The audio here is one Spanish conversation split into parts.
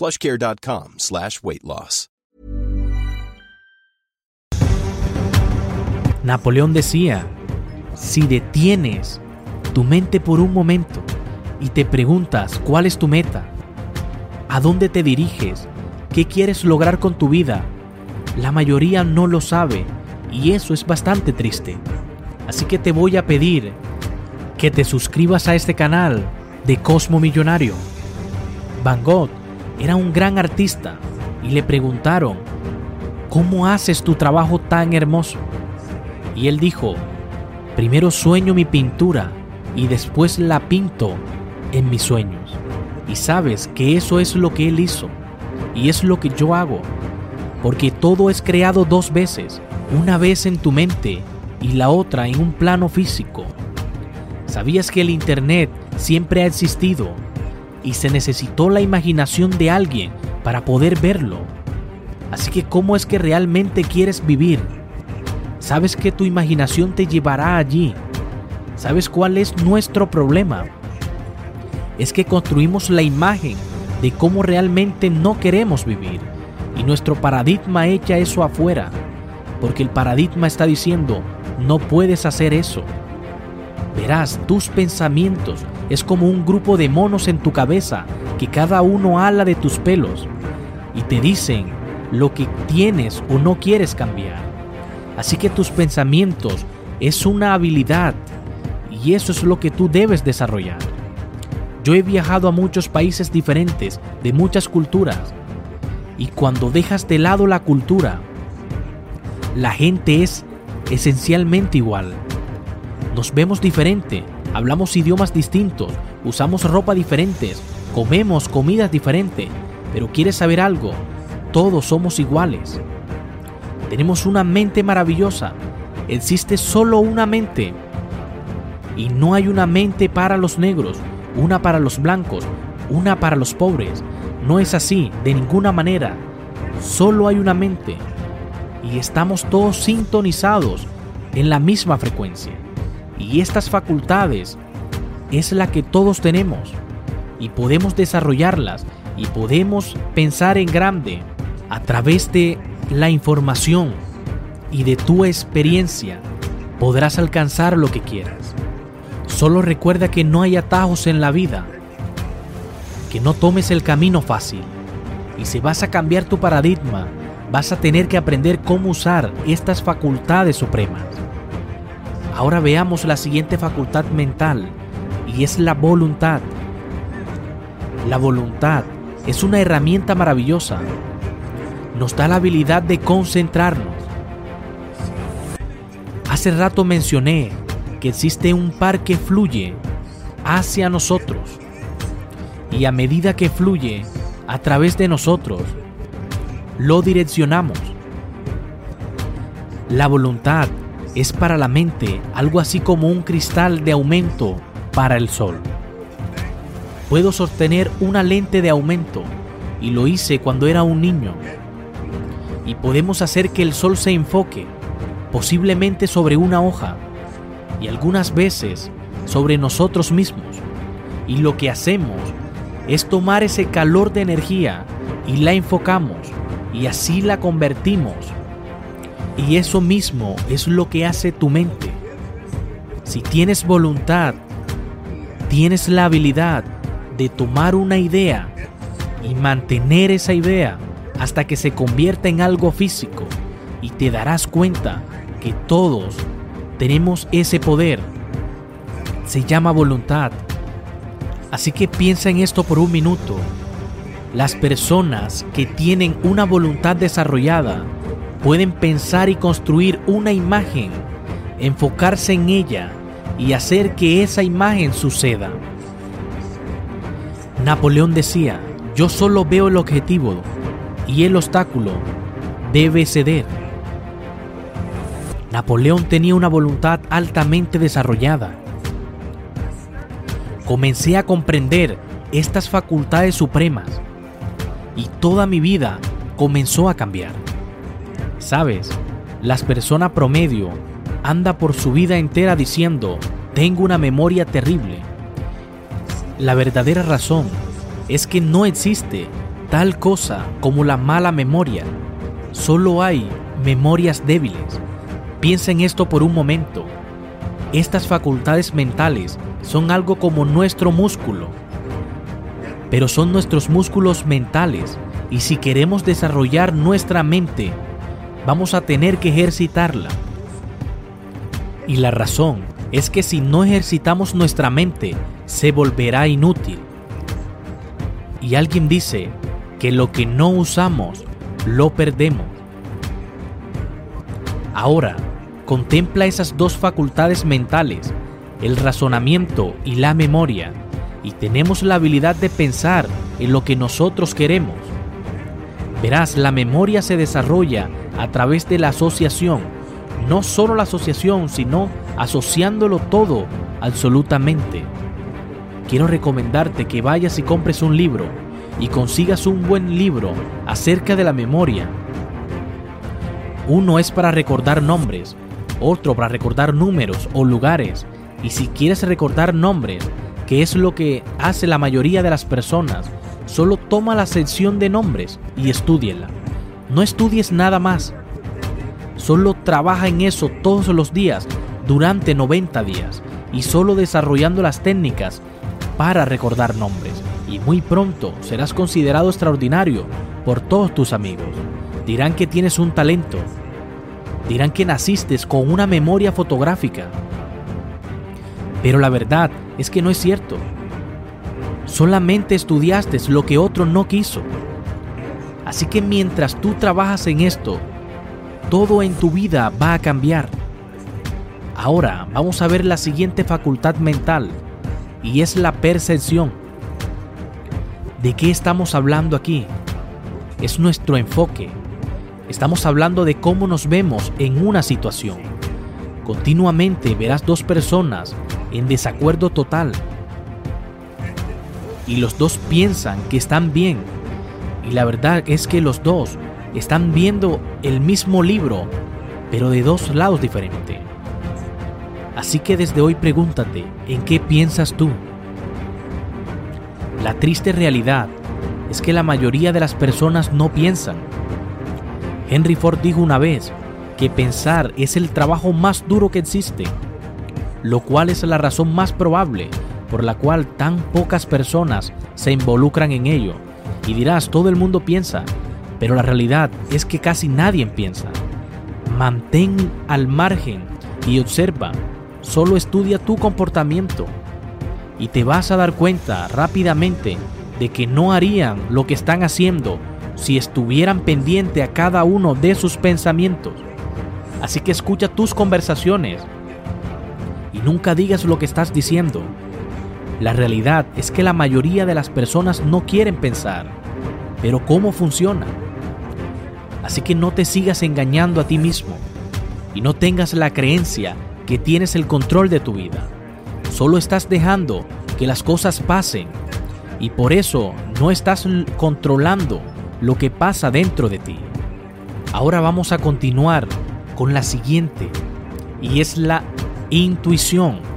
plushcare.com slash weight loss. Napoleón decía, si detienes tu mente por un momento y te preguntas cuál es tu meta, a dónde te diriges, qué quieres lograr con tu vida, la mayoría no lo sabe y eso es bastante triste. Así que te voy a pedir que te suscribas a este canal de Cosmo Millonario. Van Gogh era un gran artista y le preguntaron, ¿cómo haces tu trabajo tan hermoso? Y él dijo, primero sueño mi pintura y después la pinto en mis sueños. Y sabes que eso es lo que él hizo y es lo que yo hago, porque todo es creado dos veces, una vez en tu mente y la otra en un plano físico. ¿Sabías que el Internet siempre ha existido y se necesitó la imaginación de alguien para poder verlo? Así que ¿cómo es que realmente quieres vivir? ¿Sabes que tu imaginación te llevará allí? ¿Sabes cuál es nuestro problema? Es que construimos la imagen de cómo realmente no queremos vivir y nuestro paradigma echa eso afuera, porque el paradigma está diciendo, no puedes hacer eso. Verás, tus pensamientos es como un grupo de monos en tu cabeza que cada uno ala de tus pelos y te dicen lo que tienes o no quieres cambiar. Así que tus pensamientos es una habilidad y eso es lo que tú debes desarrollar. Yo he viajado a muchos países diferentes, de muchas culturas, y cuando dejas de lado la cultura, la gente es esencialmente igual. Nos vemos diferente, hablamos idiomas distintos, usamos ropa diferentes, comemos comidas diferentes, pero ¿quieres saber algo? Todos somos iguales. Tenemos una mente maravillosa. Existe solo una mente. Y no hay una mente para los negros, una para los blancos, una para los pobres. No es así, de ninguna manera. Solo hay una mente. Y estamos todos sintonizados en la misma frecuencia. Y estas facultades es la que todos tenemos. Y podemos desarrollarlas y podemos pensar en grande a través de la información y de tu experiencia podrás alcanzar lo que quieras. Solo recuerda que no hay atajos en la vida, que no tomes el camino fácil. Y si vas a cambiar tu paradigma, vas a tener que aprender cómo usar estas facultades supremas. Ahora veamos la siguiente facultad mental, y es la voluntad. La voluntad es una herramienta maravillosa. Nos da la habilidad de concentrarnos. Hace rato mencioné que existe un par que fluye hacia nosotros. Y a medida que fluye a través de nosotros, lo direccionamos. La voluntad es para la mente algo así como un cristal de aumento para el sol. Puedo sostener una lente de aumento y lo hice cuando era un niño. y podemos hacer que el sol se enfoque, posiblemente sobre una hoja y algunas veces sobre nosotros mismos. Y lo que hacemos es tomar ese calor de energía y la enfocamos y así la convertimos. Y eso mismo es lo que hace tu mente. Si tienes voluntad, tienes la habilidad de tomar una idea y mantener esa idea hasta que se convierta en algo físico y te darás cuenta que todos tenemos ese poder. Se llama voluntad. Así que piensa en esto por un minuto. Las personas que tienen una voluntad desarrollada pueden pensar y construir una imagen, enfocarse en ella y hacer que esa imagen suceda. Napoleón decía, yo solo veo el objetivo y el obstáculo debe ceder. Napoleón tenía una voluntad altamente desarrollada. Comencé a comprender estas facultades supremas y toda mi vida comenzó a cambiar. Sabes, las personas promedio anda por su vida entera diciendo, tengo una memoria terrible. La verdadera razón es que no existe tal cosa como la mala memoria. Solo hay memorias débiles. Piensa en esto por un momento. Estas facultades mentales son algo como nuestro músculo, pero son nuestros músculos mentales y si queremos desarrollar nuestra mente, vamos a tener que ejercitarla. Y la razón es que si no ejercitamos nuestra mente, se volverá inútil. Y alguien dice que lo que no usamos, lo perdemos. Ahora, contempla esas dos facultades mentales, el razonamiento y la memoria, y tenemos la habilidad de pensar en lo que nosotros queremos. Verás, la memoria se desarrolla a través de la asociación, no solo la asociación, sino asociándolo todo absolutamente. Quiero recomendarte que vayas y compres un libro y consigas un buen libro acerca de la memoria. Uno es para recordar nombres, otro para recordar números o lugares. Y si quieres recordar nombres, que es lo que hace la mayoría de las personas, solo toma la sección de nombres y estudiela. No estudies nada más. Solo trabaja en eso todos los días durante 90 días y solo desarrollando las técnicas para recordar nombres. Y muy pronto serás considerado extraordinario por todos tus amigos. Dirán que tienes un talento dirán que naciste con una memoria fotográfica. Pero la verdad es que no es cierto. Solamente estudiaste lo que otro no quiso. Así que mientras tú trabajas en esto, todo en tu vida va a cambiar. Ahora vamos a ver la siguiente facultad mental y es la percepción. ¿De qué estamos hablando aquí? Es nuestro enfoque, Estamos hablando de cómo nos vemos en una situación. Continuamente verás dos personas en desacuerdo total. Y los dos piensan que están bien. Y la verdad es que los dos están viendo el mismo libro, pero de dos lados diferentes. Así que desde hoy pregúntate, ¿en qué piensas tú? La triste realidad es que la mayoría de las personas no piensan Henry Ford dijo una vez que pensar es el trabajo más duro que existe, lo cual es la razón más probable por la cual tan pocas personas se involucran en ello. Y dirás, todo el mundo piensa, pero la realidad es que casi nadie piensa. Mantén al margen y observa, solo estudia tu comportamiento y te vas a dar cuenta rápidamente de que no harían lo que están haciendo si estuvieran pendiente a cada uno de sus pensamientos. Así que escucha tus conversaciones y nunca digas lo que estás diciendo. La realidad es que la mayoría de las personas no quieren pensar, pero ¿cómo funciona? Así que no te sigas engañando a ti mismo y no tengas la creencia que tienes el control de tu vida. Solo estás dejando que las cosas pasen y por eso no estás controlando lo que pasa dentro de ti. Ahora vamos a continuar con la siguiente y es la intuición.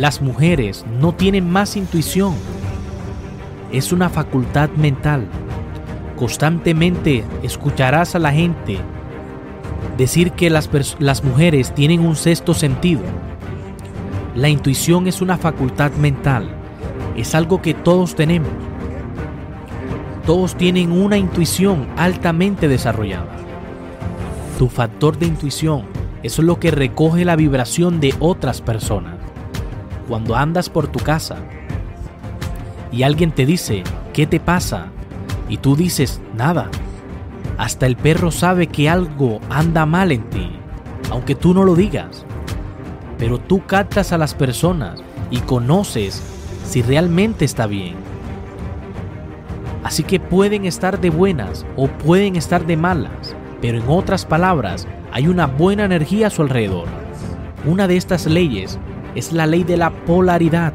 Las mujeres no tienen más intuición. Es una facultad mental. Constantemente escucharás a la gente decir que las, las mujeres tienen un sexto sentido. La intuición es una facultad mental. Es algo que todos tenemos. Todos tienen una intuición altamente desarrollada. Tu factor de intuición es lo que recoge la vibración de otras personas. Cuando andas por tu casa y alguien te dice, ¿qué te pasa? Y tú dices, nada. Hasta el perro sabe que algo anda mal en ti, aunque tú no lo digas. Pero tú captas a las personas y conoces si realmente está bien. Así que pueden estar de buenas o pueden estar de malas, pero en otras palabras, hay una buena energía a su alrededor. Una de estas leyes es la ley de la polaridad.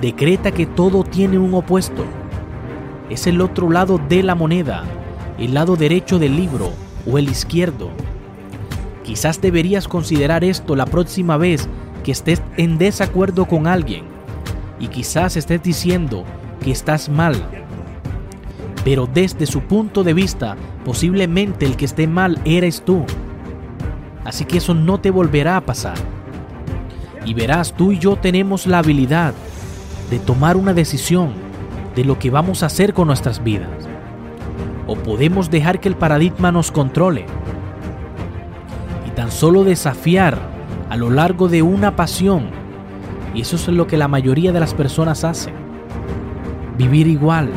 Decreta que todo tiene un opuesto. Es el otro lado de la moneda, el lado derecho del libro o el izquierdo. Quizás deberías considerar esto la próxima vez que estés en desacuerdo con alguien y quizás estés diciendo que estás mal. Pero desde su punto de vista Posiblemente el que esté mal eres tú. Así que eso no te volverá a pasar. Y verás, tú y yo tenemos la habilidad de tomar una decisión de lo que vamos a hacer con nuestras vidas. O podemos dejar que el paradigma nos controle. Y tan solo desafiar a lo largo de una pasión. Y eso es lo que la mayoría de las personas hacen. Vivir igual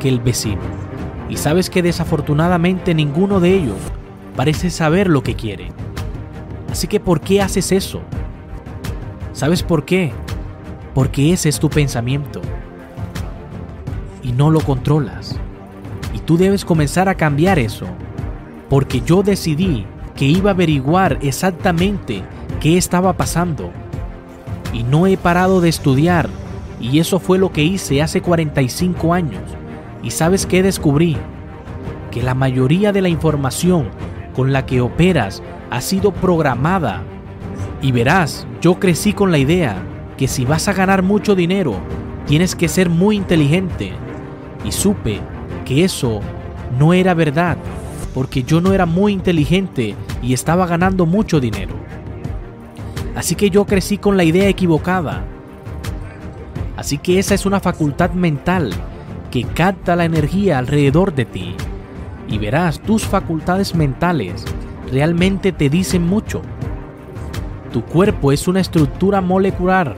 que el vecino y sabes que desafortunadamente ninguno de ellos parece saber lo que quiere. Así que ¿por qué haces eso? ¿Sabes por qué? Porque ese es tu pensamiento y no lo controlas. Y tú debes comenzar a cambiar eso, porque yo decidí que iba a averiguar exactamente qué estaba pasando y no he parado de estudiar y eso fue lo que hice hace 45 años ¿Y sabes qué descubrí? Que la mayoría de la información con la que operas ha sido programada. Y verás, yo crecí con la idea que si vas a ganar mucho dinero, tienes que ser muy inteligente. Y supe que eso no era verdad, porque yo no era muy inteligente y estaba ganando mucho dinero. Así que yo crecí con la idea equivocada. Así que esa es una facultad mental que capta la energía alrededor de ti y verás tus facultades mentales realmente te dicen mucho. Tu cuerpo es una estructura molecular.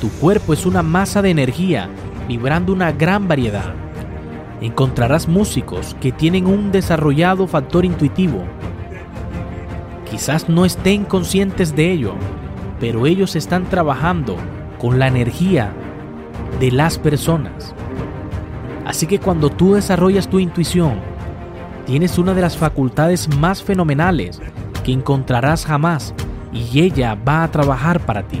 Tu cuerpo es una masa de energía vibrando una gran variedad. Encontrarás músicos que tienen un desarrollado factor intuitivo. Quizás no estén conscientes de ello, pero ellos están trabajando con la energía de las personas. Así que cuando tú desarrollas tu intuición, tienes una de las facultades más fenomenales que encontrarás jamás y ella va a trabajar para ti.